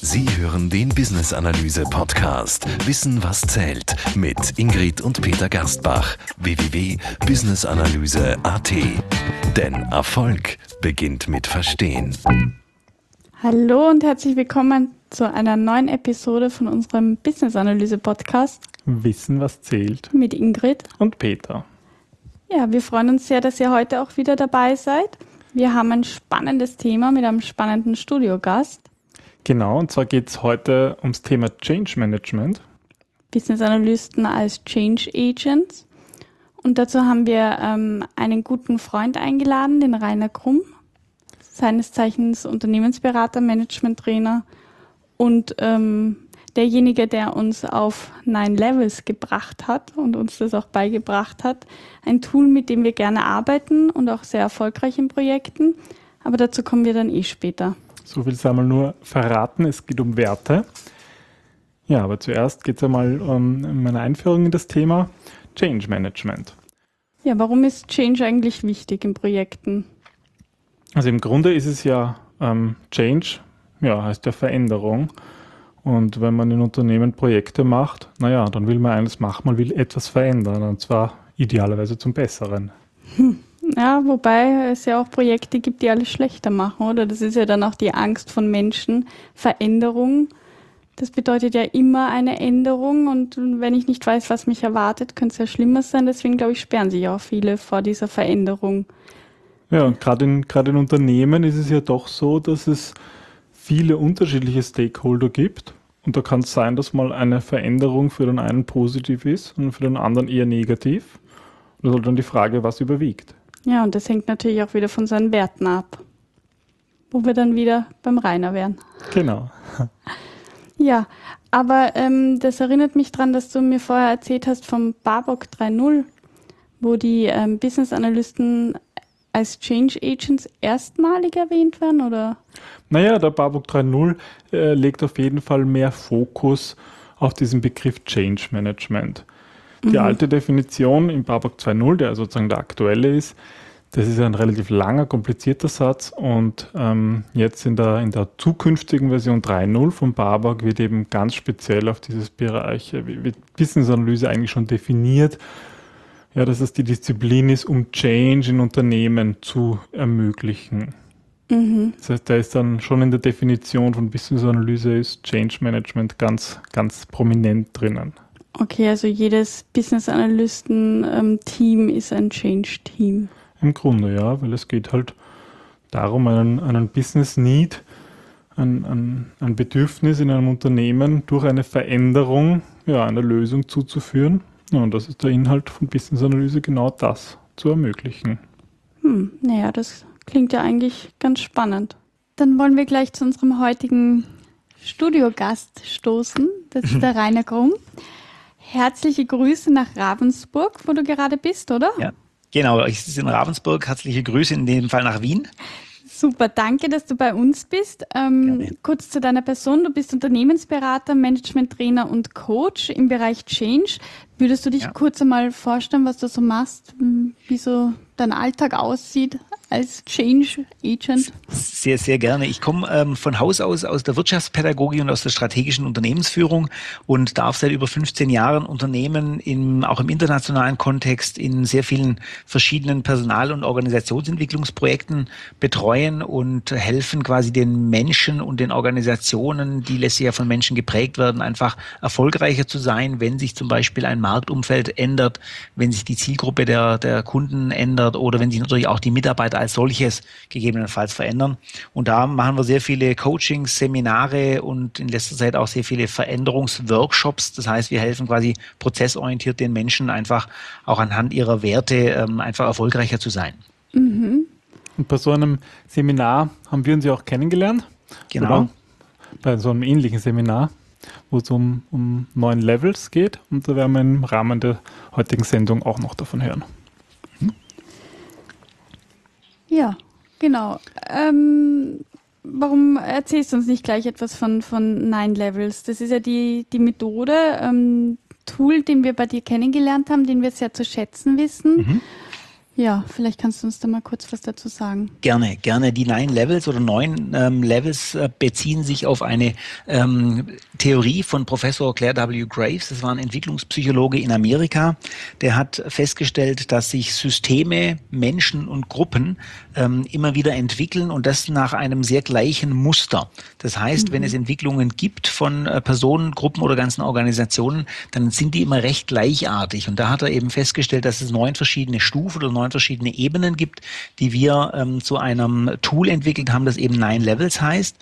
Sie hören den Business Analyse Podcast Wissen was zählt mit Ingrid und Peter Gerstbach www.businessanalyse.at. Denn Erfolg beginnt mit Verstehen. Hallo und herzlich willkommen zu einer neuen Episode von unserem Business Analyse Podcast Wissen was zählt mit Ingrid und Peter. Ja, wir freuen uns sehr, dass ihr heute auch wieder dabei seid. Wir haben ein spannendes Thema mit einem spannenden Studiogast. Genau, und zwar geht es heute ums Thema Change Management. Business Analysten als Change Agents. Und dazu haben wir ähm, einen guten Freund eingeladen, den Rainer Krumm, seines Zeichens Unternehmensberater, Management-Trainer und ähm, derjenige, der uns auf Nine Levels gebracht hat und uns das auch beigebracht hat. Ein Tool, mit dem wir gerne arbeiten und auch sehr erfolgreich in Projekten. Aber dazu kommen wir dann eh später. So viel sei mal nur verraten. Es geht um Werte. Ja, aber zuerst geht es einmal um meine Einführung in das Thema Change Management. Ja, warum ist Change eigentlich wichtig in Projekten? Also im Grunde ist es ja ähm, Change, ja, heißt ja Veränderung. Und wenn man in Unternehmen Projekte macht, naja, dann will man eines machen, man will etwas verändern und zwar idealerweise zum Besseren. Hm. Ja, wobei es ja auch Projekte gibt, die alles schlechter machen, oder? Das ist ja dann auch die Angst von Menschen. Veränderung, das bedeutet ja immer eine Änderung und wenn ich nicht weiß, was mich erwartet, könnte es ja schlimmer sein. Deswegen, glaube ich, sperren sich auch viele vor dieser Veränderung. Ja, und gerade in, gerade in Unternehmen ist es ja doch so, dass es viele unterschiedliche Stakeholder gibt und da kann es sein, dass mal eine Veränderung für den einen positiv ist und für den anderen eher negativ. Und das ist halt dann die Frage, was überwiegt. Ja, und das hängt natürlich auch wieder von seinen Werten ab. Wo wir dann wieder beim Rainer wären. Genau. Ja, aber ähm, das erinnert mich daran, dass du mir vorher erzählt hast vom Barbock 3.0, wo die ähm, Business Analysten als Change Agents erstmalig erwähnt werden, oder? Naja, der Barbock 3.0 äh, legt auf jeden Fall mehr Fokus auf diesen Begriff Change Management. Die mhm. alte Definition im Barbock 2.0, der sozusagen der aktuelle ist, das ist ein relativ langer, komplizierter Satz und ähm, jetzt in der, in der zukünftigen Version 3.0 von Barbock wird eben ganz speziell auf dieses Bereich, äh, wird Business Analyse eigentlich schon definiert ja, dass es die Disziplin ist, um Change in Unternehmen zu ermöglichen. Mhm. Das heißt, da ist dann schon in der Definition von Business Analyse ist Change Management ganz, ganz prominent drinnen. Okay, also jedes Business Analysten-Team ähm, ist ein Change-Team. Im Grunde, ja, weil es geht halt darum, einen, einen Business Need, ein, ein, ein Bedürfnis in einem Unternehmen durch eine Veränderung, ja, eine Lösung zuzuführen ja, und das ist der Inhalt von Business Analyse, genau das zu ermöglichen. Hm, naja, das klingt ja eigentlich ganz spannend. Dann wollen wir gleich zu unserem heutigen Studiogast stoßen. Das ist der Rainer Grumm. Herzliche Grüße nach Ravensburg, wo du gerade bist, oder? Ja, genau. Ich sitze in Ravensburg. Herzliche Grüße in dem Fall nach Wien. Super, danke, dass du bei uns bist. Ähm, kurz zu deiner Person. Du bist Unternehmensberater, Management-Trainer und Coach im Bereich Change. Würdest du dich ja. kurz einmal vorstellen, was du so machst, wie so dein Alltag aussieht als Change Agent? Sehr, sehr gerne. Ich komme ähm, von Haus aus aus der Wirtschaftspädagogik und aus der strategischen Unternehmensführung und darf seit über 15 Jahren Unternehmen im, auch im internationalen Kontext in sehr vielen verschiedenen Personal- und Organisationsentwicklungsprojekten betreuen und helfen quasi den Menschen und den Organisationen, die letztlich ja von Menschen geprägt werden, einfach erfolgreicher zu sein, wenn sich zum Beispiel ein Marktumfeld ändert, wenn sich die Zielgruppe der, der Kunden ändert oder wenn sich natürlich auch die Mitarbeiter als solches gegebenenfalls verändern. Und da machen wir sehr viele Coachings, Seminare und in letzter Zeit auch sehr viele Veränderungsworkshops. Das heißt, wir helfen quasi prozessorientiert den Menschen einfach auch anhand ihrer Werte ähm, einfach erfolgreicher zu sein. Mhm. Und bei so einem Seminar haben wir uns ja auch kennengelernt. Genau. Oder? Bei so einem ähnlichen Seminar wo es um, um neun Levels geht. Und da werden wir im Rahmen der heutigen Sendung auch noch davon hören. Ja, genau. Ähm, warum erzählst du uns nicht gleich etwas von, von Nine Levels? Das ist ja die, die Methode, ähm, Tool, den wir bei dir kennengelernt haben, den wir sehr zu schätzen wissen. Mhm. Ja, vielleicht kannst du uns da mal kurz was dazu sagen. Gerne, gerne. Die Nine Levels oder neun ähm, Levels äh, beziehen sich auf eine ähm, Theorie von Professor Claire W. Graves. Das war ein Entwicklungspsychologe in Amerika. Der hat festgestellt, dass sich Systeme, Menschen und Gruppen ähm, immer wieder entwickeln und das nach einem sehr gleichen Muster. Das heißt, mhm. wenn es Entwicklungen gibt von äh, Personen, Gruppen oder ganzen Organisationen, dann sind die immer recht gleichartig. Und da hat er eben festgestellt, dass es neun verschiedene Stufen oder neun neun verschiedene Ebenen gibt, die wir ähm, zu einem Tool entwickelt haben, das eben Nine Levels heißt.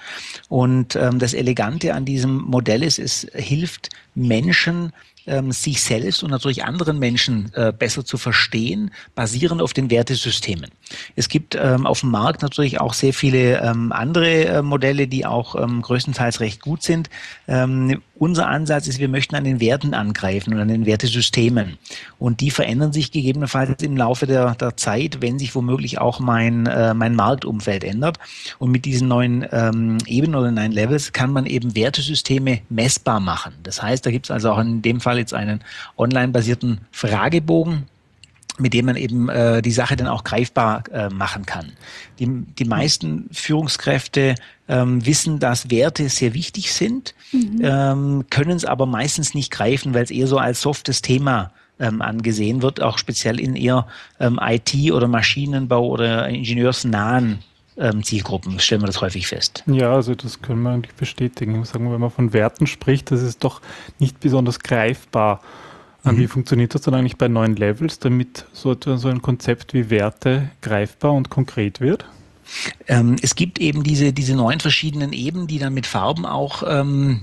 Und ähm, das Elegante an diesem Modell ist, es hilft Menschen, ähm, sich selbst und natürlich anderen Menschen äh, besser zu verstehen, basierend auf den Wertesystemen. Es gibt ähm, auf dem Markt natürlich auch sehr viele ähm, andere äh, Modelle, die auch ähm, größtenteils recht gut sind. Ähm, unser Ansatz ist, wir möchten an den Werten angreifen und an den Wertesystemen. Und die verändern sich gegebenenfalls im Laufe der, der Zeit, wenn sich womöglich auch mein, äh, mein Marktumfeld ändert. Und mit diesen neuen ähm, Ebenen oder neuen Levels kann man eben Wertesysteme messbar machen. Das heißt, da gibt es also auch in dem Fall jetzt einen online-basierten Fragebogen, mit dem man eben äh, die Sache dann auch greifbar äh, machen kann. Die, die meisten Führungskräfte ähm, wissen, dass Werte sehr wichtig sind, mhm. ähm, können es aber meistens nicht greifen, weil es eher so als softes Thema ähm, angesehen wird, auch speziell in eher ähm, IT- oder Maschinenbau oder ingenieursnahen ähm, Zielgruppen stellen wir das häufig fest. Ja, also das können wir eigentlich bestätigen. Sagen, wenn man von Werten spricht, das ist doch nicht besonders greifbar. Mhm. Wie funktioniert das dann eigentlich bei neuen Levels, damit so, so ein Konzept wie Werte greifbar und konkret wird? Ähm, es gibt eben diese, diese neun verschiedenen Ebenen, die dann mit Farben auch ähm,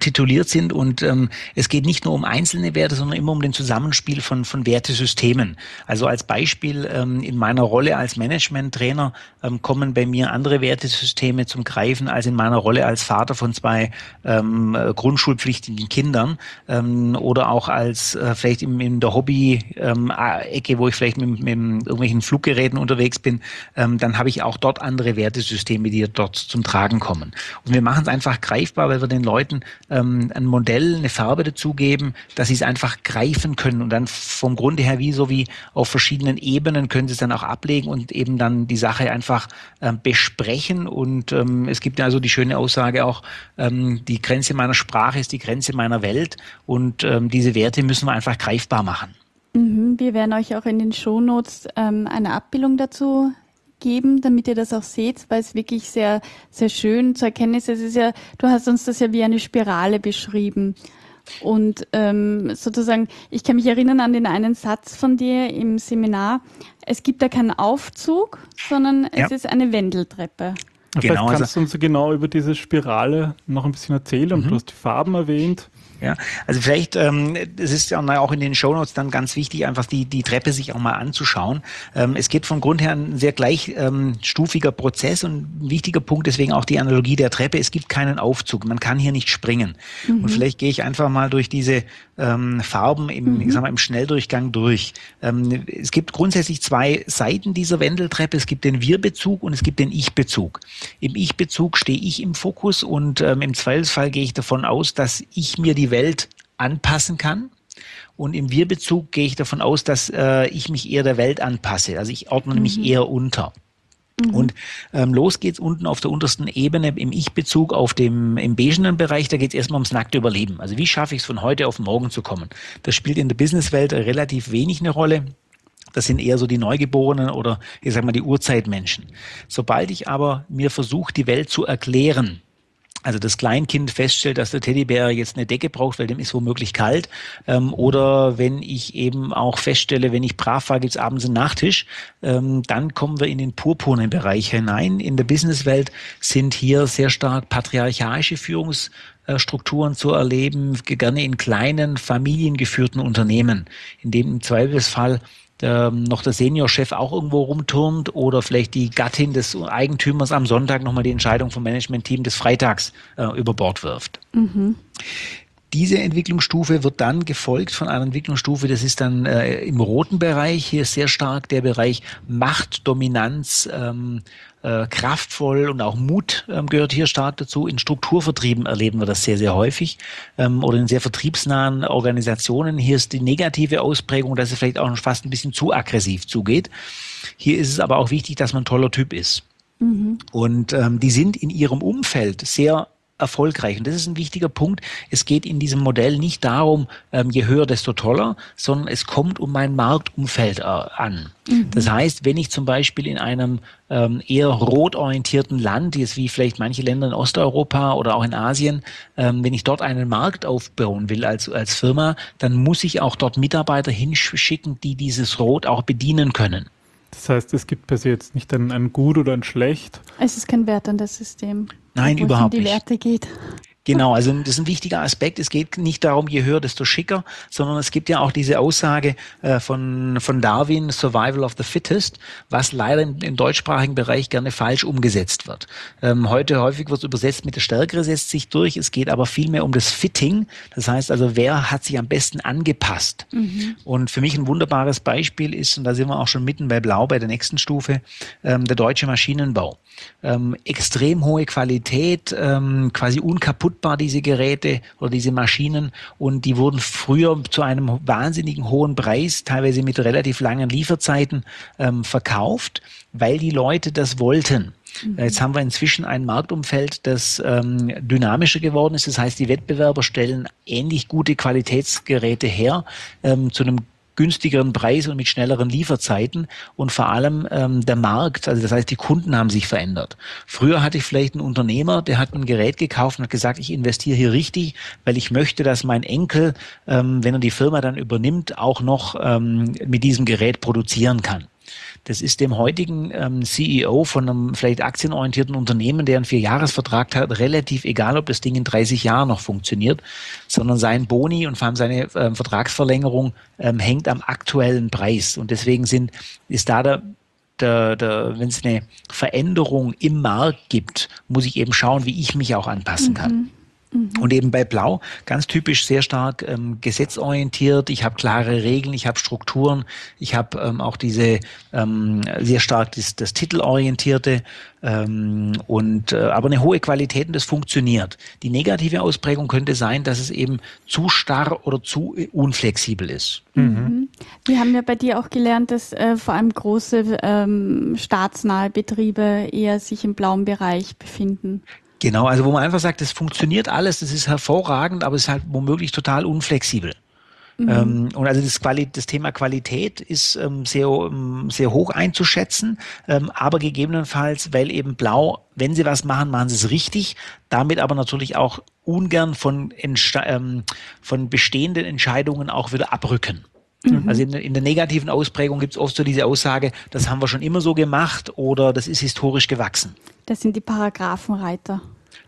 tituliert sind. Und ähm, es geht nicht nur um einzelne Werte, sondern immer um den Zusammenspiel von, von Wertesystemen. Also als Beispiel ähm, in meiner Rolle als Management-Trainer ähm, kommen bei mir andere Wertesysteme zum Greifen als in meiner Rolle als Vater von zwei ähm, grundschulpflichtigen Kindern ähm, oder auch als äh, vielleicht in, in der Hobby-Ecke, wo ich vielleicht mit, mit irgendwelchen Fluggeräten unterwegs bin, ähm, dann habe ich auch dort andere Wertesysteme, die dort zum Tragen kommen. Und wir machen es einfach greifbar, weil wir den Leuten ähm, ein Modell, eine Farbe dazugeben, dass sie es einfach greifen können und dann vom Grunde her wie so wie auf verschiedenen Ebenen können sie es dann auch ablegen und eben dann die Sache einfach ähm, besprechen. Und ähm, es gibt ja also die schöne Aussage auch, ähm, die Grenze meiner Sprache ist die Grenze meiner Welt und ähm, diese Werte müssen wir einfach greifbar machen. Mhm, wir werden euch auch in den Shownotes ähm, eine Abbildung dazu geben, damit ihr das auch seht, weil es wirklich sehr, sehr schön zu erkennen ist. Es ist ja, du hast uns das ja wie eine Spirale beschrieben. Und ähm, sozusagen, ich kann mich erinnern an den einen Satz von dir im Seminar. Es gibt da keinen Aufzug, sondern ja. es ist eine Wendeltreppe. Genau, Vielleicht kannst also, du uns genau über diese Spirale noch ein bisschen erzählen. Mhm. Du hast die Farben erwähnt. Ja, also vielleicht, ähm, es ist ja auch in den Shownotes dann ganz wichtig, einfach die, die Treppe sich auch mal anzuschauen. Ähm, es geht vom Grund her ein sehr gleichstufiger ähm, Prozess und ein wichtiger Punkt, deswegen auch die Analogie der Treppe. Es gibt keinen Aufzug, man kann hier nicht springen. Mhm. Und vielleicht gehe ich einfach mal durch diese ähm, Farben im, mhm. ich sag mal, im Schnelldurchgang durch. Ähm, es gibt grundsätzlich zwei Seiten dieser Wendeltreppe. Es gibt den Wir-Bezug und es gibt den Ich-Bezug. Im Ich-Bezug stehe ich im Fokus und ähm, im Zweifelsfall gehe ich davon aus, dass ich mir die die Welt anpassen kann. Und im Wir-Bezug gehe ich davon aus, dass äh, ich mich eher der Welt anpasse. Also ich ordne mhm. mich eher unter. Mhm. Und ähm, los geht's unten auf der untersten Ebene im Ich-Bezug auf dem im beigenen Bereich. Da geht's erstmal ums nackte Überleben. Also wie schaffe ich es von heute auf morgen zu kommen? Das spielt in der Businesswelt relativ wenig eine Rolle. Das sind eher so die Neugeborenen oder ich sag mal die Urzeitmenschen. Sobald ich aber mir versuche, die Welt zu erklären, also das Kleinkind feststellt, dass der Teddybär jetzt eine Decke braucht, weil dem ist womöglich kalt. Ähm, oder wenn ich eben auch feststelle, wenn ich brav war, gibt's abends einen Nachtisch, ähm, dann kommen wir in den purpurnen Bereich hinein. In der Businesswelt sind hier sehr stark patriarchalische Führungsstrukturen zu erleben, gerne in kleinen, familiengeführten Unternehmen, in dem im Zweifelsfall ähm, noch der Seniorchef auch irgendwo rumturnt oder vielleicht die Gattin des Eigentümers am Sonntag nochmal die Entscheidung vom Managementteam des Freitags äh, über Bord wirft. Mhm. Diese Entwicklungsstufe wird dann gefolgt von einer Entwicklungsstufe, das ist dann äh, im roten Bereich, hier sehr stark der Bereich Macht, Dominanz, ähm, äh, kraftvoll und auch Mut ähm, gehört hier stark dazu. In Strukturvertrieben erleben wir das sehr, sehr häufig ähm, oder in sehr vertriebsnahen Organisationen. Hier ist die negative Ausprägung, dass es vielleicht auch noch fast ein bisschen zu aggressiv zugeht. Hier ist es aber auch wichtig, dass man ein toller Typ ist. Mhm. Und ähm, die sind in ihrem Umfeld sehr erfolgreich. Und das ist ein wichtiger Punkt. Es geht in diesem Modell nicht darum, ähm, je höher, desto toller, sondern es kommt um mein Marktumfeld äh, an. Mhm. Das heißt, wenn ich zum Beispiel in einem ähm, eher rot orientierten Land, jetzt wie vielleicht manche Länder in Osteuropa oder auch in Asien, ähm, wenn ich dort einen Markt aufbauen will als, als Firma, dann muss ich auch dort Mitarbeiter hinschicken, die dieses Rot auch bedienen können. Das heißt, es gibt per se jetzt nicht ein, ein Gut oder ein Schlecht. Es ist kein Wert an das System. Nein, überhaupt nicht. die Werte geht. Genau, also das ist ein wichtiger Aspekt. Es geht nicht darum, je höher, desto schicker, sondern es gibt ja auch diese Aussage äh, von, von Darwin, Survival of the Fittest, was leider im, im deutschsprachigen Bereich gerne falsch umgesetzt wird. Ähm, heute häufig wird es übersetzt mit der Stärkere setzt sich durch. Es geht aber vielmehr um das Fitting. Das heißt also, wer hat sich am besten angepasst? Mhm. Und für mich ein wunderbares Beispiel ist, und da sind wir auch schon mitten bei Blau, bei der nächsten Stufe, ähm, der deutsche Maschinenbau. Ähm, extrem hohe Qualität, ähm, quasi unkaputt verfügbar, diese Geräte oder diese Maschinen. Und die wurden früher zu einem wahnsinnigen hohen Preis, teilweise mit relativ langen Lieferzeiten, ähm, verkauft, weil die Leute das wollten. Mhm. Jetzt haben wir inzwischen ein Marktumfeld, das ähm, dynamischer geworden ist. Das heißt, die Wettbewerber stellen ähnlich gute Qualitätsgeräte her ähm, zu einem günstigeren Preis und mit schnelleren Lieferzeiten und vor allem ähm, der Markt, also das heißt, die Kunden haben sich verändert. Früher hatte ich vielleicht einen Unternehmer, der hat ein Gerät gekauft und hat gesagt, ich investiere hier richtig, weil ich möchte, dass mein Enkel, ähm, wenn er die Firma dann übernimmt, auch noch ähm, mit diesem Gerät produzieren kann. Das ist dem heutigen ähm, CEO von einem vielleicht aktienorientierten Unternehmen, der einen Vierjahresvertrag hat, relativ egal, ob das Ding in 30 Jahren noch funktioniert, sondern sein Boni und vor allem seine ähm, Vertragsverlängerung ähm, hängt am aktuellen Preis. Und deswegen sind, ist da der der, der, wenn es eine Veränderung im Markt gibt, muss ich eben schauen, wie ich mich auch anpassen kann. Mhm. Mhm. Und eben bei Blau ganz typisch sehr stark ähm, gesetzorientiert. Ich habe klare Regeln, ich habe Strukturen, ich habe ähm, auch diese ähm, sehr stark das, das Titelorientierte ähm, und äh, aber eine hohe Qualität und das funktioniert. Die negative Ausprägung könnte sein, dass es eben zu starr oder zu unflexibel ist. Mhm. mhm. Wir haben ja bei dir auch gelernt, dass äh, vor allem große ähm, staatsnahe Betriebe eher sich im blauen Bereich befinden. Genau, also wo man einfach sagt, das funktioniert alles, das ist hervorragend, aber es ist halt womöglich total unflexibel. Mhm. Ähm, und also das, Quali das Thema Qualität ist ähm, sehr, ähm, sehr hoch einzuschätzen, ähm, aber gegebenenfalls, weil eben Blau, wenn sie was machen, machen sie es richtig, damit aber natürlich auch ungern von, ähm, von bestehenden Entscheidungen auch wieder abrücken. Mhm. Also in, in, der negativen Ausprägung gibt es oft so diese Aussage, das haben wir schon immer so gemacht oder das ist historisch gewachsen. Das sind die Paragraphenreiter.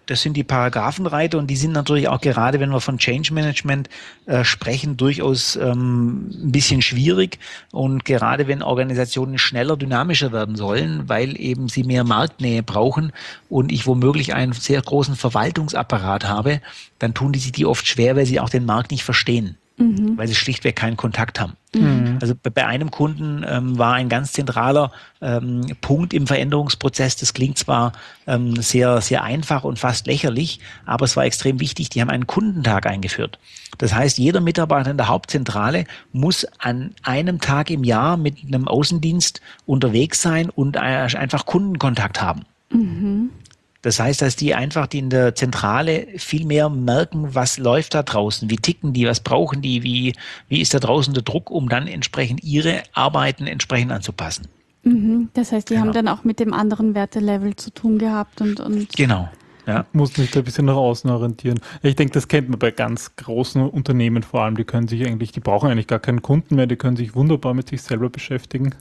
Das sind die Paragraphenreiter und die sind natürlich auch gerade, wenn wir von Change Management äh, sprechen, durchaus ähm, ein bisschen schwierig. Und gerade wenn Organisationen schneller, dynamischer werden sollen, weil eben sie mehr Marktnähe brauchen und ich womöglich einen sehr großen Verwaltungsapparat habe, dann tun die sich die oft schwer, weil sie auch den Markt nicht verstehen mhm. weil sie schlichtweg keinen Kontakt haben. Mhm. Also bei einem Kunden ähm, war ein ganz zentraler ähm, Punkt im Veränderungsprozess. Das klingt zwar ähm, sehr, sehr einfach und fast lächerlich, aber es war extrem wichtig. Die haben einen Kundentag eingeführt. Das heißt, jeder Mitarbeiter in der Hauptzentrale muss an einem Tag im Jahr mit einem Außendienst unterwegs sein und äh, einfach Kundenkontakt haben. Mhm. Das heißt, dass die einfach die in der Zentrale viel mehr merken, was läuft da draußen, wie ticken die, was brauchen die, wie, wie ist da draußen der Druck, um dann entsprechend ihre Arbeiten entsprechend anzupassen. Mhm. Das heißt, die genau. haben dann auch mit dem anderen Wertelevel zu tun gehabt und, und genau. Ja. Muss sich da ein bisschen nach außen orientieren. Ich denke, das kennt man bei ganz großen Unternehmen vor allem. Die können sich eigentlich, die brauchen eigentlich gar keinen Kunden mehr, die können sich wunderbar mit sich selber beschäftigen.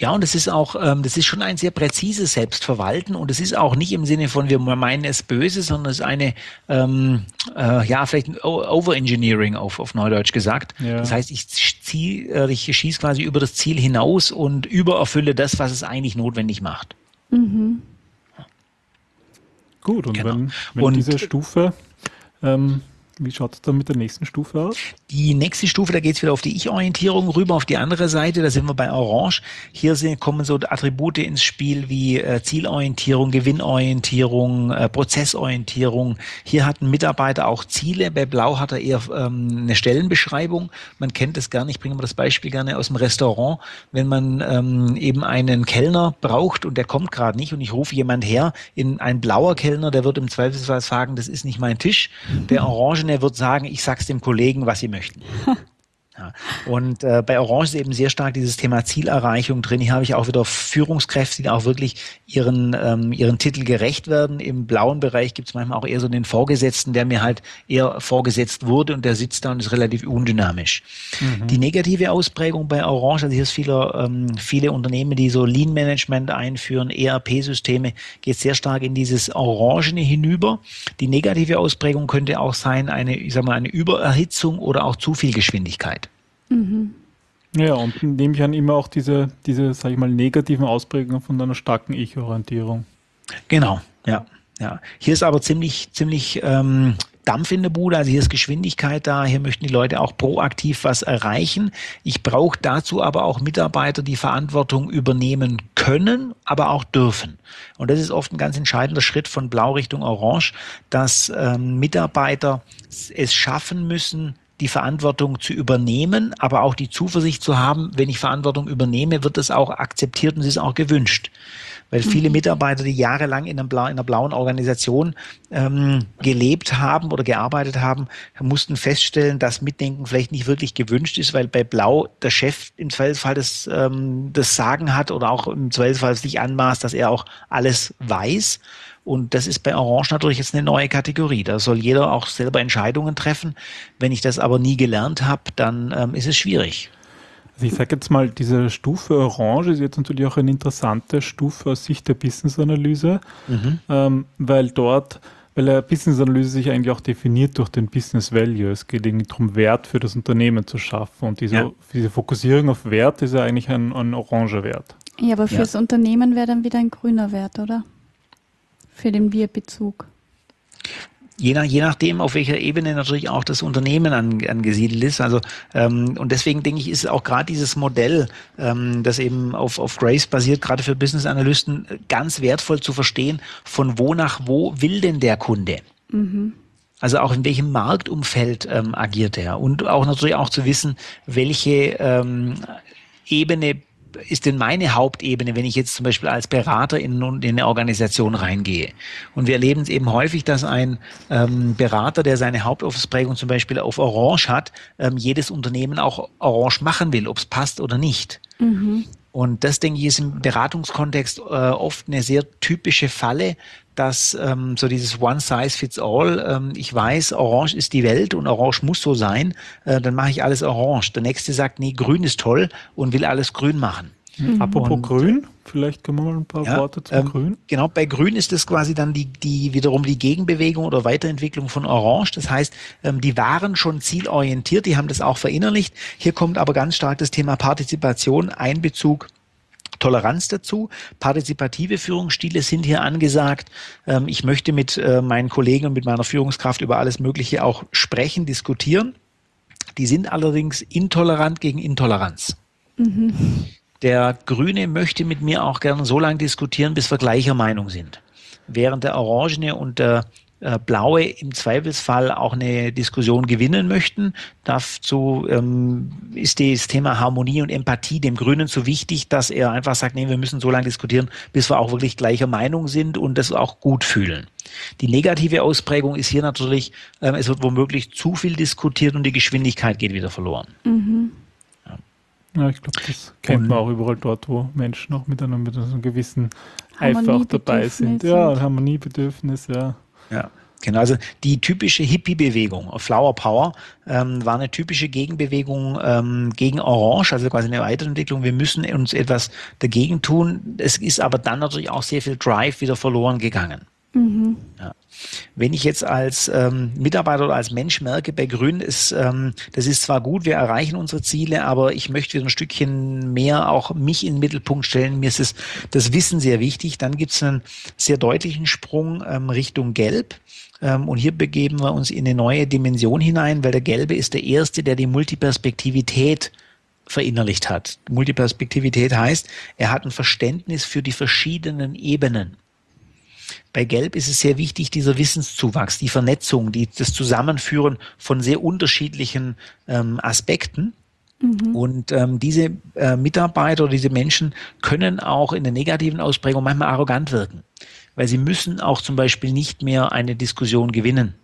Ja, und das ist auch, ähm, das ist schon ein sehr präzises Selbstverwalten und es ist auch nicht im Sinne von, wir meinen es böse, sondern es ist eine, ähm, äh, ja, vielleicht ein Overengineering auf, auf Neudeutsch gesagt. Ja. Das heißt, ich zieh, äh, ich schieße quasi über das Ziel hinaus und übererfülle das, was es eigentlich notwendig macht. Mhm. Gut, und genau. wenn, wenn und, diese Stufe ähm, Wie schaut es dann mit der nächsten Stufe aus? Die nächste Stufe, da geht es wieder auf die Ich-Orientierung rüber, auf die andere Seite, da sind wir bei Orange. Hier sind, kommen so Attribute ins Spiel wie äh, Zielorientierung, Gewinnorientierung, äh, Prozessorientierung. Hier hat ein Mitarbeiter auch Ziele, bei Blau hat er eher ähm, eine Stellenbeschreibung. Man kennt das gerne, ich bringe mal das Beispiel gerne aus dem Restaurant, wenn man ähm, eben einen Kellner braucht und der kommt gerade nicht und ich rufe jemand her, in ein blauer Kellner, der wird im Zweifelsfall sagen, das ist nicht mein Tisch. Der Orangene wird sagen, ich sag's dem Kollegen, was sie möchten. Ja. Und äh, bei Orange ist eben sehr stark dieses Thema Zielerreichung drin. Hier habe ich auch wieder Führungskräfte, die auch wirklich ihren, ähm, ihren Titel gerecht werden. Im blauen Bereich gibt es manchmal auch eher so den Vorgesetzten, der mir halt eher vorgesetzt wurde und der sitzt da und ist relativ undynamisch. Mhm. Die negative Ausprägung bei Orange, also hier ist viele, ähm, viele Unternehmen, die so Lean Management einführen, ERP-Systeme, geht sehr stark in dieses Orangene hinüber. Die negative Ausprägung könnte auch sein, eine, ich sag mal, eine Übererhitzung oder auch zu viel Geschwindigkeit. Mhm. Ja, und nehme ich an immer auch diese, diese, sag ich mal, negativen Ausprägungen von einer starken Ich-Orientierung. Genau, ja. Ja, hier ist aber ziemlich, ziemlich ähm, Dampf in der Bude, also hier ist Geschwindigkeit da, hier möchten die Leute auch proaktiv was erreichen. Ich brauche dazu aber auch Mitarbeiter, die Verantwortung übernehmen können, aber auch dürfen. Und das ist oft ein ganz entscheidender Schritt von Blau Richtung Orange, dass ähm, Mitarbeiter es schaffen müssen, die Verantwortung zu übernehmen, aber auch die Zuversicht zu haben, wenn ich Verantwortung übernehme, wird das auch akzeptiert und es ist auch gewünscht. Weil viele mhm. Mitarbeiter, die jahrelang in, Bla in einer blauen Organisation ähm, gelebt haben oder gearbeitet haben, mussten feststellen, dass Mitdenken vielleicht nicht wirklich gewünscht ist, weil bei Blau der Chef im Zweifelsfall das, ähm, das Sagen hat oder auch im Zweifelsfall sich anmaßt, dass er auch alles weiß. Und das ist bei Orange natürlich jetzt eine neue Kategorie. Da soll jeder auch selber Entscheidungen treffen. Wenn ich das aber nie gelernt habe, dann ähm, ist es schwierig. Also ich sage jetzt mal, diese Stufe Orange ist jetzt natürlich auch eine interessante Stufe aus Sicht der Business-Analyse, mhm. ähm, weil dort, weil eine Business-Analyse sich eigentlich auch definiert durch den Business Value. Es geht irgendwie darum, Wert für das Unternehmen zu schaffen. Und diese, ja. diese Fokussierung auf Wert ist ja eigentlich ein, ein oranger Wert. Ja, aber fürs ja. Unternehmen wäre dann wieder ein grüner Wert, oder? Für den Wir-Bezug? Je, nach, je nachdem, auf welcher Ebene natürlich auch das Unternehmen an, angesiedelt ist. Also ähm, und deswegen denke ich, ist auch gerade dieses Modell, ähm, das eben auf, auf Grace basiert, gerade für Business-Analysten, ganz wertvoll zu verstehen, von wo nach wo will denn der Kunde? Mhm. Also auch in welchem Marktumfeld ähm, agiert er und auch natürlich auch zu wissen, welche ähm, Ebene ist denn meine Hauptebene, wenn ich jetzt zum Beispiel als Berater in, in eine Organisation reingehe? Und wir erleben es eben häufig, dass ein ähm, Berater, der seine Hauptausprägung zum Beispiel auf Orange hat, ähm, jedes Unternehmen auch Orange machen will, ob es passt oder nicht. Mhm. Und das, denke ich, ist im Beratungskontext äh, oft eine sehr typische Falle, dass ähm, so dieses One Size Fits All, ähm, ich weiß, Orange ist die Welt und Orange muss so sein, äh, dann mache ich alles Orange. Der nächste sagt, nee, Grün ist toll und will alles Grün machen. Mhm. Apropos und, Grün, vielleicht können wir mal ein paar ja, Worte zum ähm, Grün. Genau, bei Grün ist es quasi dann die, die wiederum die Gegenbewegung oder Weiterentwicklung von Orange. Das heißt, ähm, die waren schon zielorientiert, die haben das auch verinnerlicht. Hier kommt aber ganz stark das Thema Partizipation, Einbezug Toleranz dazu. Partizipative Führungsstile sind hier angesagt. Ähm, ich möchte mit äh, meinen Kollegen und mit meiner Führungskraft über alles Mögliche auch sprechen, diskutieren. Die sind allerdings intolerant gegen Intoleranz. Mhm. Der Grüne möchte mit mir auch gerne so lange diskutieren, bis wir gleicher Meinung sind. Während der Orangene und der äh, Blaue im Zweifelsfall auch eine Diskussion gewinnen möchten. Dazu ähm, ist das Thema Harmonie und Empathie dem Grünen so wichtig, dass er einfach sagt, nee, wir müssen so lange diskutieren, bis wir auch wirklich gleicher Meinung sind und das auch gut fühlen. Die negative Ausprägung ist hier natürlich, ähm, es wird womöglich zu viel diskutiert und die Geschwindigkeit geht wieder verloren. Mhm. Ja, ich glaube, das kennt man auch überall dort, wo Menschen auch mit einem, mit einem gewissen Eifer auch dabei sind. Ja, Harmoniebedürfnis, ja. Ja. Genau, also die typische Hippie-Bewegung, Flower Power, ähm, war eine typische Gegenbewegung ähm, gegen Orange, also quasi eine Weiterentwicklung. Wir müssen uns etwas dagegen tun. Es ist aber dann natürlich auch sehr viel Drive wieder verloren gegangen. Mhm. Ja. Wenn ich jetzt als ähm, Mitarbeiter oder als Mensch merke, bei Grün ist, ähm, das ist zwar gut, wir erreichen unsere Ziele, aber ich möchte wieder ein Stückchen mehr auch mich in den Mittelpunkt stellen. Mir ist es, das Wissen sehr wichtig. Dann gibt es einen sehr deutlichen Sprung ähm, Richtung Gelb. Ähm, und hier begeben wir uns in eine neue Dimension hinein, weil der Gelbe ist der Erste, der die Multiperspektivität verinnerlicht hat. Multiperspektivität heißt, er hat ein Verständnis für die verschiedenen Ebenen. Bei Gelb ist es sehr wichtig, dieser Wissenszuwachs, die Vernetzung, die, das Zusammenführen von sehr unterschiedlichen ähm, Aspekten. Mhm. Und ähm, diese äh, Mitarbeiter oder diese Menschen können auch in der negativen Ausprägung manchmal arrogant wirken, weil sie müssen auch zum Beispiel nicht mehr eine Diskussion gewinnen.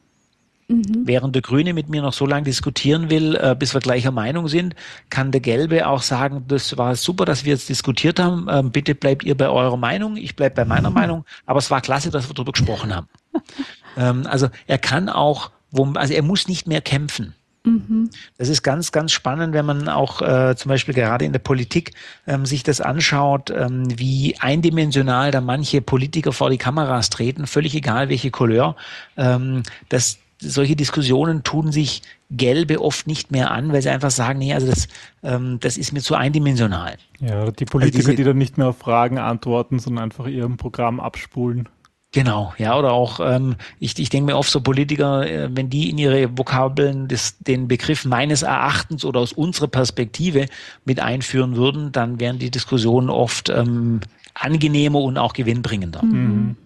Mhm. Während der Grüne mit mir noch so lange diskutieren will, äh, bis wir gleicher Meinung sind, kann der Gelbe auch sagen, das war super, dass wir jetzt diskutiert haben. Ähm, bitte bleibt ihr bei eurer Meinung, ich bleibe bei meiner mhm. Meinung. Aber es war klasse, dass wir darüber gesprochen haben. ähm, also er kann auch, wo, also er muss nicht mehr kämpfen. Mhm. Das ist ganz, ganz spannend, wenn man auch äh, zum Beispiel gerade in der Politik ähm, sich das anschaut, ähm, wie eindimensional da manche Politiker vor die Kameras treten, völlig egal welche Couleur. Ähm, das, solche Diskussionen tun sich Gelbe oft nicht mehr an, weil sie einfach sagen, nee, also das, ähm, das ist mir zu eindimensional. Ja, die Politiker, also diese, die dann nicht mehr auf Fragen antworten, sondern einfach ihrem Programm abspulen. Genau, ja, oder auch, ähm, ich, ich denke mir oft so Politiker, äh, wenn die in ihre Vokabeln des, den Begriff meines Erachtens oder aus unserer Perspektive mit einführen würden, dann wären die Diskussionen oft ähm, angenehmer und auch gewinnbringender. Mhm.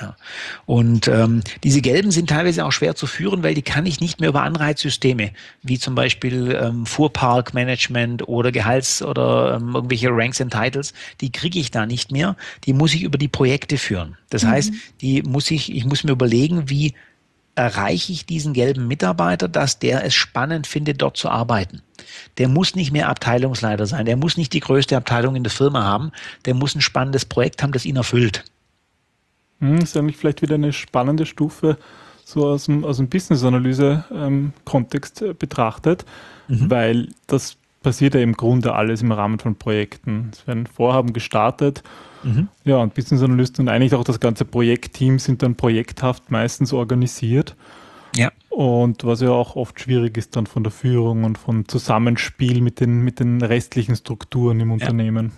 Ja. Und ähm, diese gelben sind teilweise auch schwer zu führen, weil die kann ich nicht mehr über Anreizsysteme, wie zum Beispiel ähm, Fuhrparkmanagement oder Gehalts- oder ähm, irgendwelche Ranks and Titles, die kriege ich da nicht mehr. Die muss ich über die Projekte führen. Das mhm. heißt, die muss ich, ich muss mir überlegen, wie erreiche ich diesen gelben Mitarbeiter, dass der es spannend findet, dort zu arbeiten. Der muss nicht mehr Abteilungsleiter sein, der muss nicht die größte Abteilung in der Firma haben, der muss ein spannendes Projekt haben, das ihn erfüllt. Hm, ist eigentlich vielleicht wieder eine spannende Stufe, so aus dem, aus dem Business-Analyse-Kontext äh, betrachtet, mhm. weil das passiert ja im Grunde alles im Rahmen von Projekten. Es werden Vorhaben gestartet, mhm. ja, und Business-Analysten und eigentlich auch das ganze Projektteam sind dann projekthaft meistens organisiert. Ja. Und was ja auch oft schwierig ist dann von der Führung und von Zusammenspiel mit den, mit den restlichen Strukturen im Unternehmen.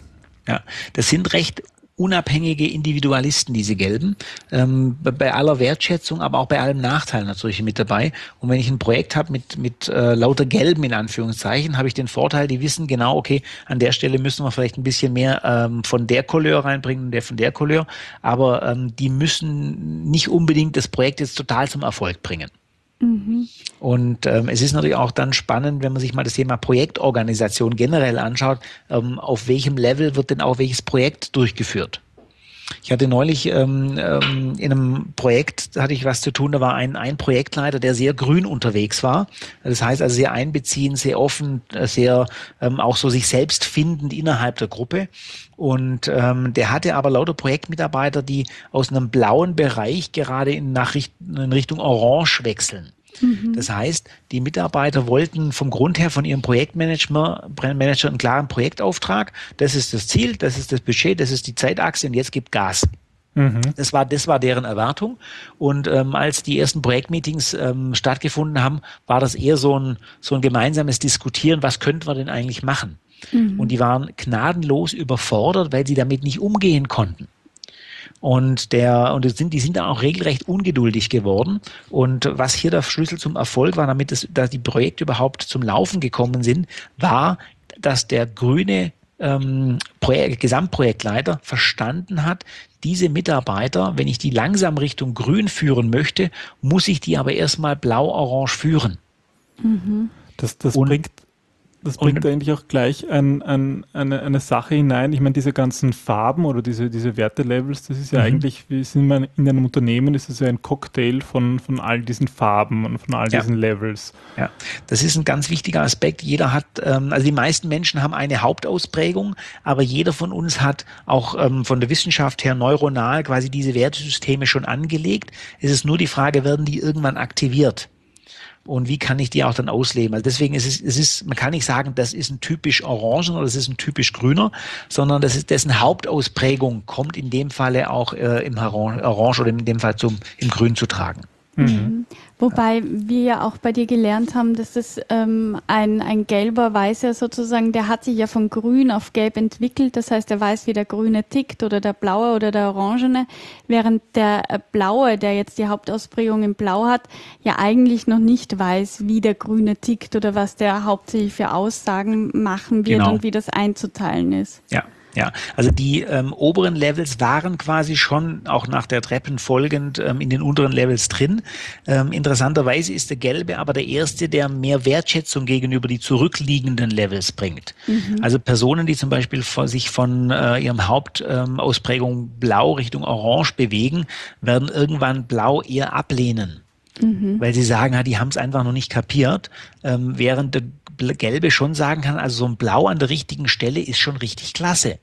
Ja, das sind recht unabhängige Individualisten, diese Gelben, ähm, bei aller Wertschätzung, aber auch bei allem Nachteil natürlich mit dabei. Und wenn ich ein Projekt habe mit, mit äh, lauter Gelben in Anführungszeichen, habe ich den Vorteil, die wissen genau, okay, an der Stelle müssen wir vielleicht ein bisschen mehr ähm, von der Couleur reinbringen, der von der Couleur, aber ähm, die müssen nicht unbedingt das Projekt jetzt total zum Erfolg bringen. Mhm. Und ähm, es ist natürlich auch dann spannend, wenn man sich mal das Thema Projektorganisation generell anschaut, ähm, auf welchem Level wird denn auch welches Projekt durchgeführt. Ich hatte neulich ähm, ähm, in einem Projekt, hatte ich was zu tun, da war ein, ein Projektleiter, der sehr grün unterwegs war. Das heißt also sehr einbeziehend, sehr offen, sehr ähm, auch so sich selbst findend innerhalb der Gruppe. Und ähm, der hatte aber lauter Projektmitarbeiter, die aus einem blauen Bereich gerade in, nach Richt in Richtung Orange wechseln. Mhm. Das heißt, die Mitarbeiter wollten vom Grund her von ihrem Projektmanager Manager einen klaren Projektauftrag. Das ist das Ziel, das ist das Budget, das ist die Zeitachse und jetzt gibt Gas. Mhm. Das war, das war deren Erwartung. Und ähm, als die ersten Projektmeetings ähm, stattgefunden haben, war das eher so ein, so ein gemeinsames Diskutieren, was könnten wir denn eigentlich machen? Mhm. Und die waren gnadenlos überfordert, weil sie damit nicht umgehen konnten. Und der, und die sind, die sind dann auch regelrecht ungeduldig geworden. Und was hier der Schlüssel zum Erfolg war, damit es, dass die Projekte überhaupt zum Laufen gekommen sind, war, dass der grüne ähm, Projekt, Gesamtprojektleiter verstanden hat, diese Mitarbeiter, wenn ich die langsam Richtung grün führen möchte, muss ich die aber erstmal blau-orange führen. Mhm. Das, das bringt das bringt und, eigentlich auch gleich ein, ein, eine, eine Sache hinein. Ich meine, diese ganzen Farben oder diese, diese Wertelevels, das ist ja mhm. eigentlich, wie sind wir in einem Unternehmen, ist es ja ein Cocktail von, von all diesen Farben und von all ja. diesen Levels. Ja, das ist ein ganz wichtiger Aspekt. Jeder hat, ähm, also die meisten Menschen haben eine Hauptausprägung, aber jeder von uns hat auch ähm, von der Wissenschaft her neuronal quasi diese Wertesysteme schon angelegt. Es ist nur die Frage, werden die irgendwann aktiviert? Und wie kann ich die auch dann ausleben. Also deswegen ist es, es ist, man kann nicht sagen, das ist ein typisch Orangen oder das ist ein typisch Grüner, sondern das ist dessen Hauptausprägung kommt in dem Falle auch äh, im Orange oder in dem Fall zum, im Grün zu tragen. Mhm. Wobei wir ja auch bei dir gelernt haben, dass das ähm, ein, ein gelber Weißer sozusagen, der hat sich ja von grün auf gelb entwickelt. Das heißt, er weiß, wie der grüne tickt oder der blaue oder der orangene, während der äh, blaue, der jetzt die Hauptausprägung in blau hat, ja eigentlich noch nicht weiß, wie der grüne tickt oder was der hauptsächlich für Aussagen machen wird genau. und wie das einzuteilen ist. Ja. Ja, also die ähm, oberen Levels waren quasi schon auch nach der Treppen folgend ähm, in den unteren Levels drin. Ähm, interessanterweise ist der gelbe aber der erste, der mehr Wertschätzung gegenüber die zurückliegenden Levels bringt. Mhm. Also Personen, die zum Beispiel von, sich von äh, ihrem Hauptausprägung ähm, blau Richtung orange bewegen, werden irgendwann blau eher ablehnen. Mhm. Weil sie sagen, ja, die haben es einfach noch nicht kapiert, ähm, während der Gelbe schon sagen kann, also so ein Blau an der richtigen Stelle ist schon richtig klasse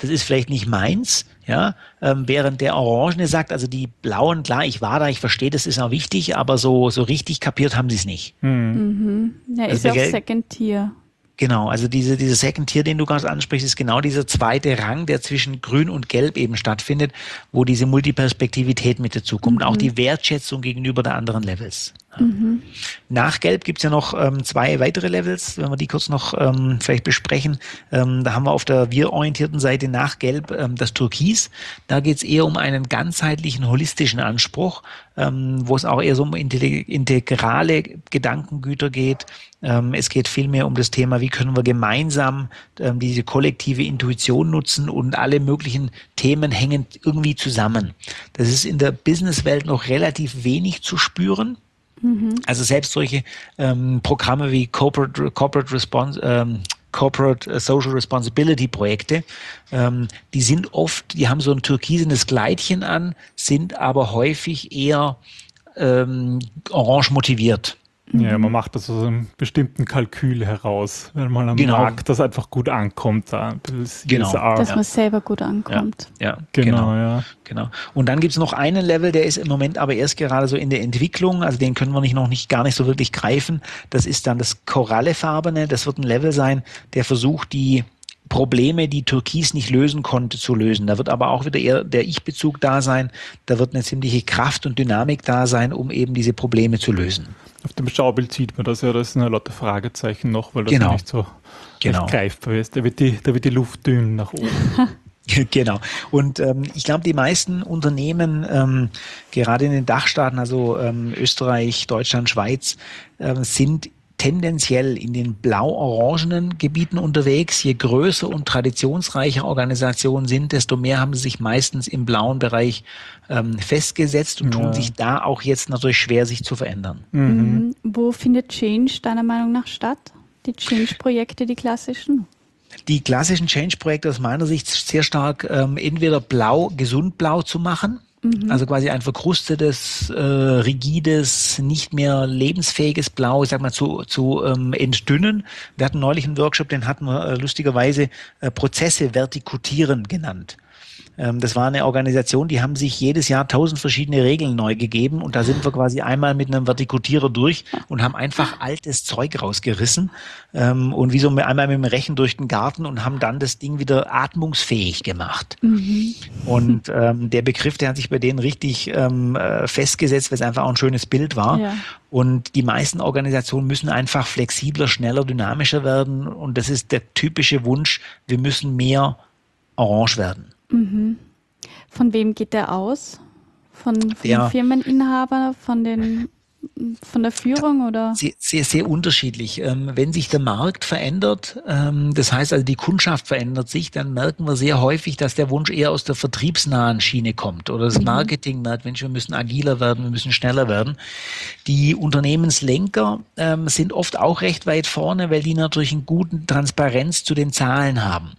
das ist vielleicht nicht meins, ja, ähm, während der Orangene sagt, also die Blauen, klar, ich war da, ich verstehe, das ist auch wichtig, aber so, so richtig kapiert haben sie es nicht. Mhm. Ja, also ist ja auch Second Tier. Genau, also diese, diese Second Tier, den du gerade ansprichst, ist genau dieser zweite Rang, der zwischen Grün und Gelb eben stattfindet, wo diese Multiperspektivität mit dazukommt, mhm. auch die Wertschätzung gegenüber der anderen Levels. Mhm. Nach Gelb gibt's ja noch ähm, zwei weitere Levels, wenn wir die kurz noch ähm, vielleicht besprechen. Ähm, da haben wir auf der wir-orientierten Seite nach Gelb ähm, das Türkis. Da geht's eher um einen ganzheitlichen, holistischen Anspruch, ähm, wo es auch eher so um integrale Gedankengüter geht. Ähm, es geht vielmehr um das Thema, wie können wir gemeinsam diese kollektive Intuition nutzen und alle möglichen Themen hängen irgendwie zusammen. Das ist in der Businesswelt noch relativ wenig zu spüren. Mhm. Also selbst solche ähm, Programme wie Corporate, Corporate Response, ähm, Corporate Social Responsibility Projekte, ähm, die sind oft, die haben so ein türkisenes Kleidchen an, sind aber häufig eher ähm, orange motiviert. Ja, man macht das aus einem bestimmten Kalkül heraus, wenn man am genau. Markt das einfach gut ankommt. Da. Genau. Dass man selber gut ankommt. Ja, ja. Genau, genau, ja. Genau. Und dann gibt's noch einen Level, der ist im Moment aber erst gerade so in der Entwicklung, also den können wir nicht noch nicht gar nicht so wirklich greifen. Das ist dann das Korallefarbene. Das wird ein Level sein, der versucht, die Probleme, die Türkis nicht lösen konnte, zu lösen. Da wird aber auch wieder eher der Ich-Bezug da sein. Da wird eine ziemliche Kraft und Dynamik da sein, um eben diese Probleme zu lösen. Auf dem Schaubild sieht man das ja, das sind ja lauter Fragezeichen noch, weil das genau. nicht so genau. greifbar ist. Da wird, die, da wird die Luft dünn nach oben. Genau. Und ähm, ich glaube, die meisten Unternehmen, ähm, gerade in den Dachstaaten, also ähm, Österreich, Deutschland, Schweiz, ähm, sind tendenziell in den blau-orangenen Gebieten unterwegs. Je größer und traditionsreicher Organisationen sind, desto mehr haben sie sich meistens im blauen Bereich ähm, festgesetzt und ja. tun sich da auch jetzt natürlich schwer, sich zu verändern. Mhm. mhm. Wo findet Change deiner Meinung nach statt? Die Change-Projekte, die klassischen? Die klassischen Change-Projekte aus meiner Sicht sehr stark ähm, entweder blau, gesund blau zu machen Mhm. Also quasi ein verkrustetes, äh, rigides, nicht mehr lebensfähiges Blau, ich sag mal, zu, zu ähm, entdünnen. Wir hatten neulich einen Workshop, den hatten wir äh, lustigerweise äh, Prozesse vertikutieren genannt. Ähm, das war eine Organisation, die haben sich jedes Jahr tausend verschiedene Regeln neu gegeben und da sind wir quasi einmal mit einem Vertikutierer durch und haben einfach altes Zeug rausgerissen ähm, und wie so einmal mit dem Rechen durch den Garten und haben dann das Ding wieder atmungsfähig gemacht. Mhm. Und ähm, der Begriff, der hat sich bei denen richtig ähm, äh, festgesetzt, weil es einfach auch ein schönes Bild war. Ja. Und die meisten Organisationen müssen einfach flexibler, schneller, dynamischer werden. Und das ist der typische Wunsch, wir müssen mehr orange werden. Mhm. Von wem geht der aus? Von, von der, den Firmeninhaber, von den von der Führung oder? Sehr, sehr, sehr unterschiedlich. Ähm, wenn sich der Markt verändert, ähm, das heißt also die Kundschaft verändert sich, dann merken wir sehr häufig, dass der Wunsch eher aus der vertriebsnahen Schiene kommt oder das mhm. Marketing merkt, Mensch, wir müssen agiler werden, wir müssen schneller werden. Die Unternehmenslenker ähm, sind oft auch recht weit vorne, weil die natürlich einen guten Transparenz zu den Zahlen haben.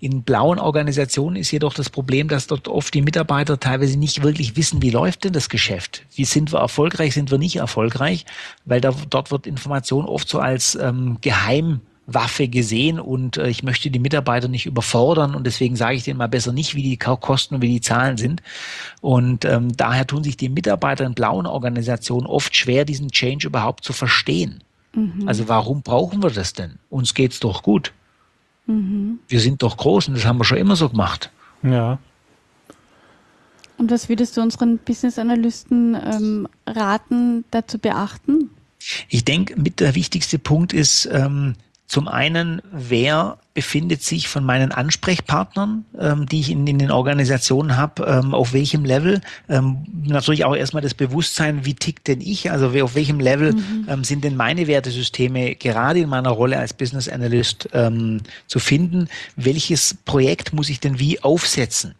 In blauen Organisationen ist jedoch das Problem, dass dort oft die Mitarbeiter teilweise nicht wirklich wissen, wie läuft denn das Geschäft? Wie sind wir erfolgreich, sind wir nicht erfolgreich? Weil da, dort wird Information oft so als ähm, geheim Waffe gesehen und äh, ich möchte die Mitarbeiter nicht überfordern und deswegen sage ich denen mal besser nicht, wie die Kosten und wie die Zahlen sind. Und ähm, daher tun sich die Mitarbeiter in blauen Organisationen oft schwer, diesen Change überhaupt zu verstehen. Mhm. Also warum brauchen wir das denn? Uns geht's doch gut. Mhm. Wir sind doch groß und das haben wir schon immer so gemacht. Ja. Und was würdest du unseren Business-Analysten ähm, raten, dazu beachten? Ich denke, mit der wichtigste Punkt ist ähm, zum einen, wer befindet sich von meinen Ansprechpartnern, ähm, die ich in, in den Organisationen habe, ähm, auf welchem Level. Ähm, natürlich auch erstmal das Bewusstsein, wie tickt denn ich, also auf welchem Level mhm. ähm, sind denn meine Wertesysteme gerade in meiner Rolle als Business Analyst ähm, zu finden. Welches Projekt muss ich denn wie aufsetzen?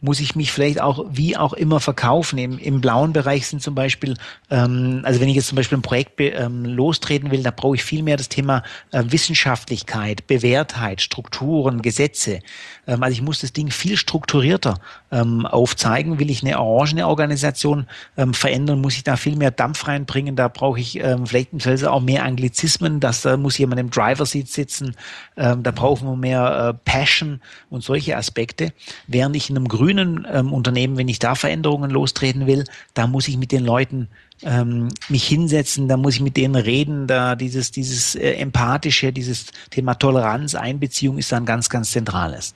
Muss ich mich vielleicht auch wie auch immer verkaufen? Im, im blauen Bereich sind zum Beispiel, ähm, also wenn ich jetzt zum Beispiel ein Projekt ähm, lostreten will, da brauche ich viel mehr das Thema äh, Wissenschaftlichkeit, Bewährtheit, Sicherheit, Strukturen, Gesetze. Ähm, also ich muss das Ding viel strukturierter ähm, aufzeigen. Will ich eine orangene Organisation ähm, verändern, muss ich da viel mehr Dampf reinbringen. Da brauche ich ähm, vielleicht auch mehr Anglizismen. Das, da muss jemand im Driver-Seat sitzen. Ähm, da brauchen wir mehr äh, Passion und solche Aspekte. Während ich in einem grünen ähm, Unternehmen, wenn ich da Veränderungen lostreten will, da muss ich mit den Leuten ähm, mich hinsetzen, da muss ich mit denen reden, da dieses, dieses äh, empathische, dieses Thema Toleranz, Einbeziehung ist dann ganz, ganz zentrales.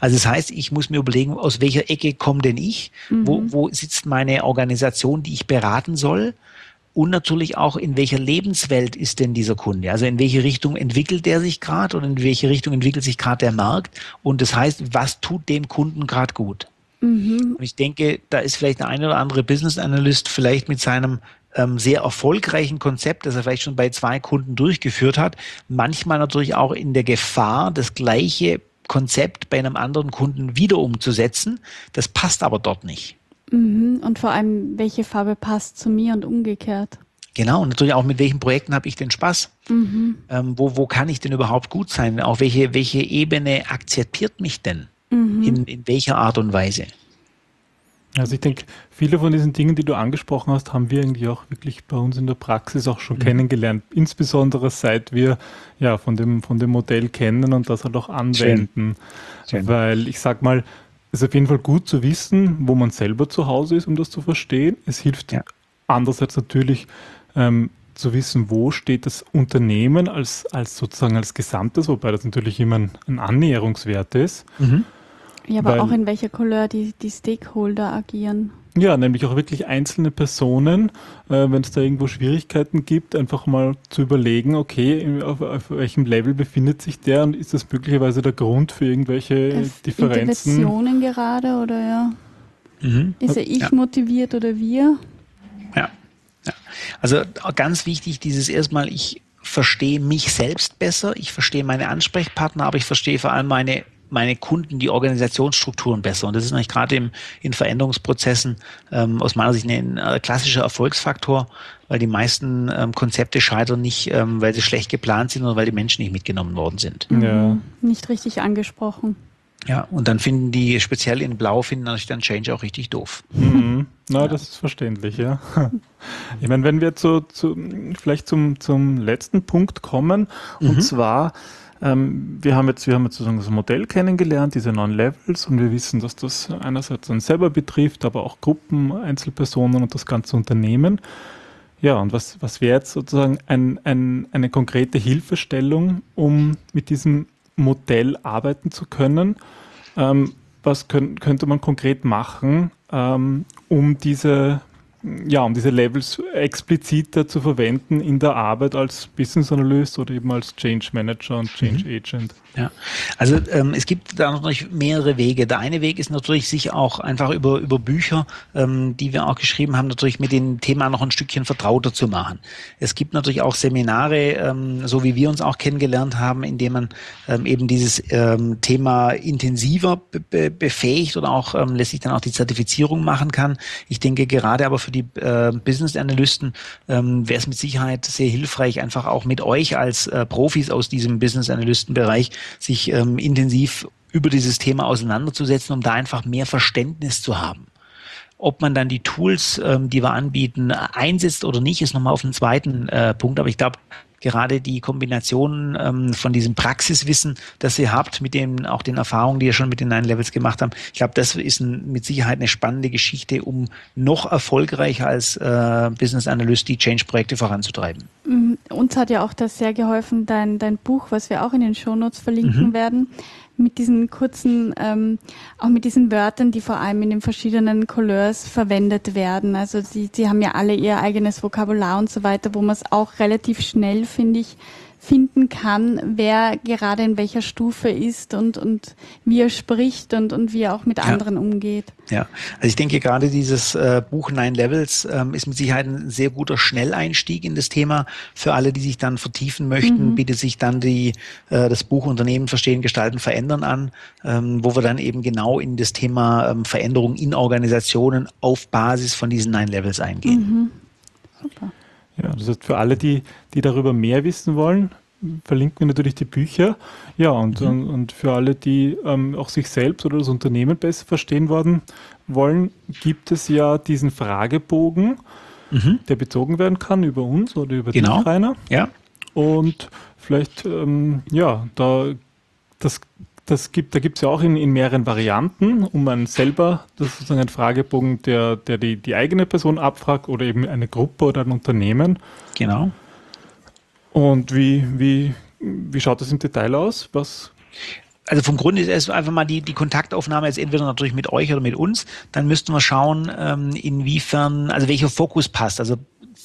Also das heißt, ich muss mir überlegen, aus welcher Ecke komme denn ich? Mhm. Wo, wo sitzt meine Organisation, die ich beraten soll? Und natürlich auch, in welcher Lebenswelt ist denn dieser Kunde? Also in welche Richtung entwickelt der sich gerade und in welche Richtung entwickelt sich gerade der Markt? Und das heißt, was tut dem Kunden gerade gut? Mhm. Und ich denke, da ist vielleicht der eine oder andere Business Analyst vielleicht mit seinem ähm, sehr erfolgreichen Konzept, das er vielleicht schon bei zwei Kunden durchgeführt hat, manchmal natürlich auch in der Gefahr, das gleiche Konzept bei einem anderen Kunden wieder umzusetzen. Das passt aber dort nicht. Mhm. Und vor allem, welche Farbe passt zu mir und umgekehrt? Genau, und natürlich auch mit welchen Projekten habe ich den Spaß? Mhm. Ähm, wo, wo kann ich denn überhaupt gut sein? Auch welche, welche Ebene akzeptiert mich denn? Mhm. In, in welcher Art und Weise? Also ich denke, viele von diesen Dingen, die du angesprochen hast, haben wir eigentlich auch wirklich bei uns in der Praxis auch schon mhm. kennengelernt. Insbesondere seit wir ja von dem, von dem Modell kennen und das halt auch anwenden. Schön. Schön. Weil ich sag mal, es ist auf jeden Fall gut zu wissen, wo man selber zu Hause ist, um das zu verstehen. Es hilft ja. andererseits natürlich ähm, zu wissen, wo steht das Unternehmen als, als sozusagen als Gesamtes, wobei das natürlich immer ein, ein Annäherungswert ist. Mhm. Ja, aber Weil, auch in welcher Couleur die, die Stakeholder agieren. Ja, nämlich auch wirklich einzelne Personen, äh, wenn es da irgendwo Schwierigkeiten gibt, einfach mal zu überlegen, okay, auf, auf, welchem Level befindet sich der und ist das möglicherweise der Grund für irgendwelche F Differenzen? Interventionen gerade oder ja? Mhm. Ist er ich ja. motiviert oder wir? Ja. ja. Also ganz wichtig, dieses erstmal, ich verstehe mich selbst besser, ich verstehe meine Ansprechpartner, aber ich verstehe vor allem meine meine Kunden die Organisationsstrukturen besser. Und das ist natürlich gerade im, in Veränderungsprozessen ähm, aus meiner Sicht ein, ein klassischer Erfolgsfaktor, weil die meisten ähm, Konzepte scheitern nicht, ähm, weil sie schlecht geplant sind, sondern weil die Menschen nicht mitgenommen worden sind. Mhm. Ja. Nicht richtig angesprochen. Ja, und dann finden die, speziell in Blau, finden natürlich dann Change auch richtig doof. Mhm. Na, ja. das ist verständlich, ja. Ich meine, wenn wir zu, zu vielleicht zum, zum letzten Punkt kommen, mhm. und zwar ähm, wir haben jetzt, wir haben jetzt sozusagen das Modell kennengelernt, diese neuen Levels, und wir wissen, dass das einerseits uns selber betrifft, aber auch Gruppen, Einzelpersonen und das ganze Unternehmen. Ja, und was, was wäre jetzt sozusagen ein, ein, eine konkrete Hilfestellung, um mit diesem Modell arbeiten zu können? Ähm, was können, könnte man konkret machen, ähm, um diese ja, um diese Levels expliziter zu verwenden in der Arbeit als Business Analyst oder eben als Change Manager und Change mhm. Agent. Ja, also ähm, es gibt da natürlich mehrere Wege. Der eine Weg ist natürlich, sich auch einfach über, über Bücher, ähm, die wir auch geschrieben haben, natürlich mit dem Thema noch ein Stückchen vertrauter zu machen. Es gibt natürlich auch Seminare, ähm, so wie wir uns auch kennengelernt haben, in dem man ähm, eben dieses ähm, Thema intensiver be befähigt oder auch ähm, lässt sich dann auch die Zertifizierung machen kann. Ich denke gerade aber für die äh, Business Analysten ähm, wäre es mit Sicherheit sehr hilfreich, einfach auch mit euch als äh, Profis aus diesem Business Analysten Bereich sich ähm, intensiv über dieses Thema auseinanderzusetzen, um da einfach mehr Verständnis zu haben. Ob man dann die Tools, ähm, die wir anbieten, einsetzt oder nicht, ist nochmal auf den zweiten äh, Punkt. Aber ich glaube, gerade die Kombination ähm, von diesem Praxiswissen, das ihr habt, mit dem auch den Erfahrungen, die ihr schon mit den Nine Levels gemacht habt. Ich glaube, das ist ein, mit Sicherheit eine spannende Geschichte, um noch erfolgreicher als äh, Business Analyst die Change-Projekte voranzutreiben. Mhm. Uns hat ja auch das sehr geholfen, dein, dein Buch, was wir auch in den Shownotes verlinken mhm. werden mit diesen kurzen, ähm, auch mit diesen Wörtern, die vor allem in den verschiedenen Couleurs verwendet werden. Also sie, sie haben ja alle ihr eigenes Vokabular und so weiter, wo man es auch relativ schnell, finde ich, finden kann, wer gerade in welcher Stufe ist und, und wie er spricht und, und wie er auch mit ja. anderen umgeht. Ja, also ich denke gerade dieses äh, Buch Nine Levels ähm, ist mit Sicherheit ein sehr guter Schnelleinstieg in das Thema für alle, die sich dann vertiefen möchten. Mhm. Bietet sich dann die äh, das Buch Unternehmen verstehen, gestalten, verändern an, ähm, wo wir dann eben genau in das Thema ähm, Veränderung in Organisationen auf Basis von diesen Nine Levels eingehen. Mhm. Super. Ja, das heißt, für alle, die, die darüber mehr wissen wollen, verlinken wir natürlich die Bücher. Ja, und, mhm. und, und, für alle, die ähm, auch sich selbst oder das Unternehmen besser verstehen worden, wollen, gibt es ja diesen Fragebogen, mhm. der bezogen werden kann über uns oder über genau. dich, Rainer. Ja. Und vielleicht, ähm, ja, da das das gibt, da gibt es ja auch in, in mehreren Varianten, um man selber, das ist sozusagen ein Fragebogen, der, der die, die eigene Person abfragt oder eben eine Gruppe oder ein Unternehmen. Genau. Und wie, wie, wie schaut das im Detail aus? Was also vom Grund ist es einfach mal die, die Kontaktaufnahme jetzt entweder natürlich mit euch oder mit uns. Dann müssten wir schauen, ähm, inwiefern, also welcher Fokus passt. Also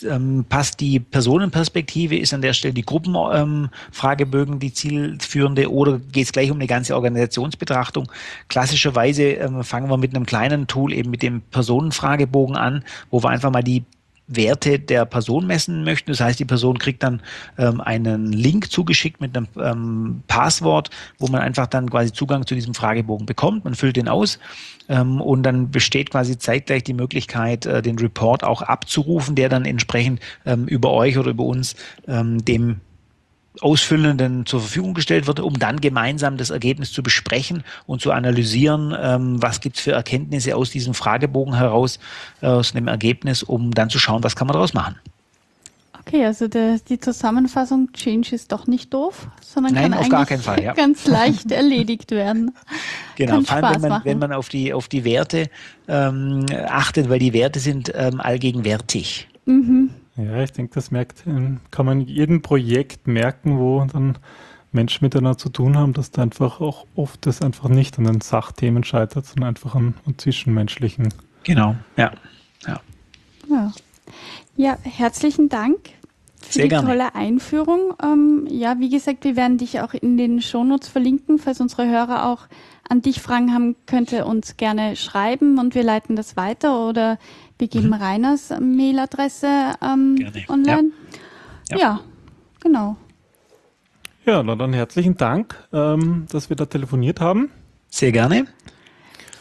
ähm, passt die Personenperspektive, ist an der Stelle die Gruppenfragebögen ähm, die zielführende oder geht es gleich um eine ganze Organisationsbetrachtung? Klassischerweise ähm, fangen wir mit einem kleinen Tool eben mit dem Personenfragebogen an, wo wir einfach mal die Werte der Person messen möchten. Das heißt, die Person kriegt dann ähm, einen Link zugeschickt mit einem ähm, Passwort, wo man einfach dann quasi Zugang zu diesem Fragebogen bekommt. Man füllt den aus ähm, und dann besteht quasi zeitgleich die Möglichkeit, äh, den Report auch abzurufen, der dann entsprechend ähm, über euch oder über uns ähm, dem Ausfüllenden zur Verfügung gestellt wird, um dann gemeinsam das Ergebnis zu besprechen und zu analysieren, ähm, was gibt es für Erkenntnisse aus diesem Fragebogen heraus, äh, aus dem Ergebnis, um dann zu schauen, was kann man daraus machen. Okay, also der, die Zusammenfassung Change ist doch nicht doof, sondern Nein, kann auf gar keinen Fall, ja. ganz leicht erledigt werden. Genau, kann vor allem wenn man, wenn man auf die, auf die Werte ähm, achtet, weil die Werte sind ähm, allgegenwärtig. Mhm. Ja, ich denke, das merkt, ähm, kann man in jedem Projekt merken, wo dann Menschen miteinander zu tun haben, dass da einfach auch oft das einfach nicht an den Sachthemen scheitert, sondern einfach an, an zwischenmenschlichen. Genau, ja. Ja, ja. ja herzlichen Dank für Sehr die gerne. tolle Einführung. Ähm, ja, wie gesagt, wir werden dich auch in den Shownotes verlinken, falls unsere Hörer auch an dich Fragen haben, könnt ihr uns gerne schreiben und wir leiten das weiter oder wir geben mhm. Reiners Mailadresse ähm, online. Ja. Ja. ja. genau. Ja, na dann herzlichen Dank, ähm, dass wir da telefoniert haben. Sehr gerne.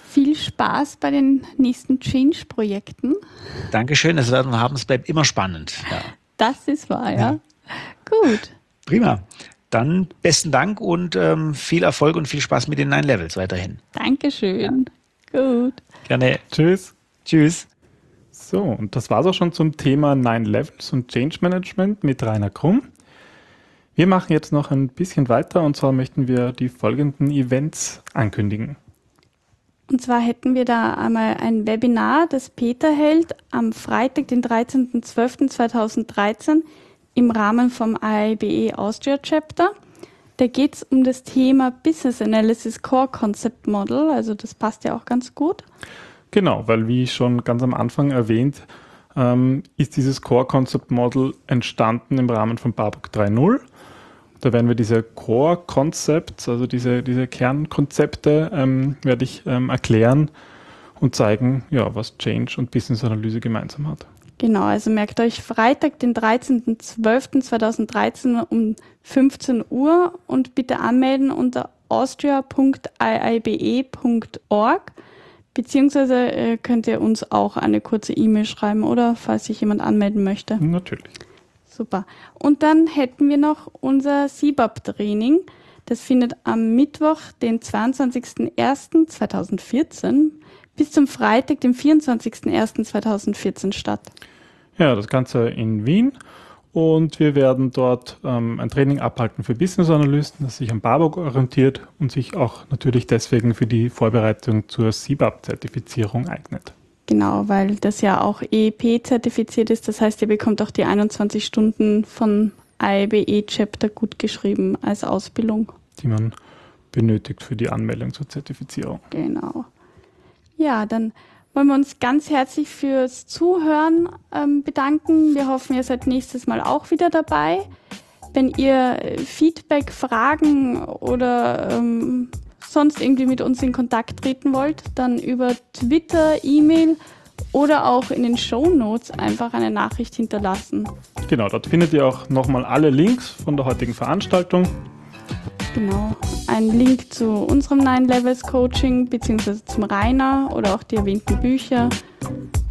Viel Spaß bei den nächsten Change-Projekten. Dankeschön, das werden wir haben. Es bleibt immer spannend. Ja. Das ist wahr, ja. ja. Gut. Prima. Dann besten Dank und ähm, viel Erfolg und viel Spaß mit den Nine Levels weiterhin. Dankeschön. Ja. Gut. Gerne. Tschüss. Tschüss. So, und das war es auch schon zum Thema Nine Levels und Change Management mit Rainer Krumm. Wir machen jetzt noch ein bisschen weiter und zwar möchten wir die folgenden Events ankündigen. Und zwar hätten wir da einmal ein Webinar, das Peter hält am Freitag, den 13.12.2013 im Rahmen vom IIBE Austria Chapter. Da geht es um das Thema Business Analysis Core Concept Model, also das passt ja auch ganz gut. Genau, weil wie schon ganz am Anfang erwähnt, ähm, ist dieses Core Concept Model entstanden im Rahmen von Barbock 3.0. Da werden wir diese Core Concepts, also diese, diese Kernkonzepte, ähm, werde ich ähm, erklären und zeigen, ja, was Change und Business Analyse gemeinsam hat. Genau, also merkt euch Freitag, den 13.12.2013 um 15 Uhr und bitte anmelden unter austria.iibe.org. Beziehungsweise äh, könnt ihr uns auch eine kurze E-Mail schreiben oder falls sich jemand anmelden möchte. Natürlich. Super. Und dann hätten wir noch unser CBAP-Training. Das findet am Mittwoch, den 22.01.2014 bis zum Freitag, dem 24.01.2014 statt. Ja, das Ganze in Wien. Und wir werden dort ähm, ein Training abhalten für Business-Analysten, das sich am BABOK orientiert und sich auch natürlich deswegen für die Vorbereitung zur CBAP-Zertifizierung eignet. Genau, weil das ja auch EEP-zertifiziert ist. Das heißt, ihr bekommt auch die 21 Stunden von IBE-Chapter gut geschrieben als Ausbildung. Die man benötigt für die Anmeldung zur Zertifizierung. Genau. Ja, dann wollen wir uns ganz herzlich fürs Zuhören ähm, bedanken. Wir hoffen, ihr seid nächstes Mal auch wieder dabei. Wenn ihr Feedback, Fragen oder ähm, sonst irgendwie mit uns in Kontakt treten wollt, dann über Twitter, E-Mail oder auch in den Show Notes einfach eine Nachricht hinterlassen. Genau, dort findet ihr auch nochmal alle Links von der heutigen Veranstaltung. Genau, ein Link zu unserem Nine Levels Coaching beziehungsweise zum Rainer oder auch die erwähnten Bücher.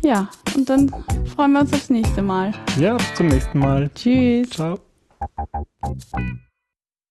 Ja, und dann freuen wir uns aufs nächste Mal. Ja, bis zum nächsten Mal. Tschüss. Ciao.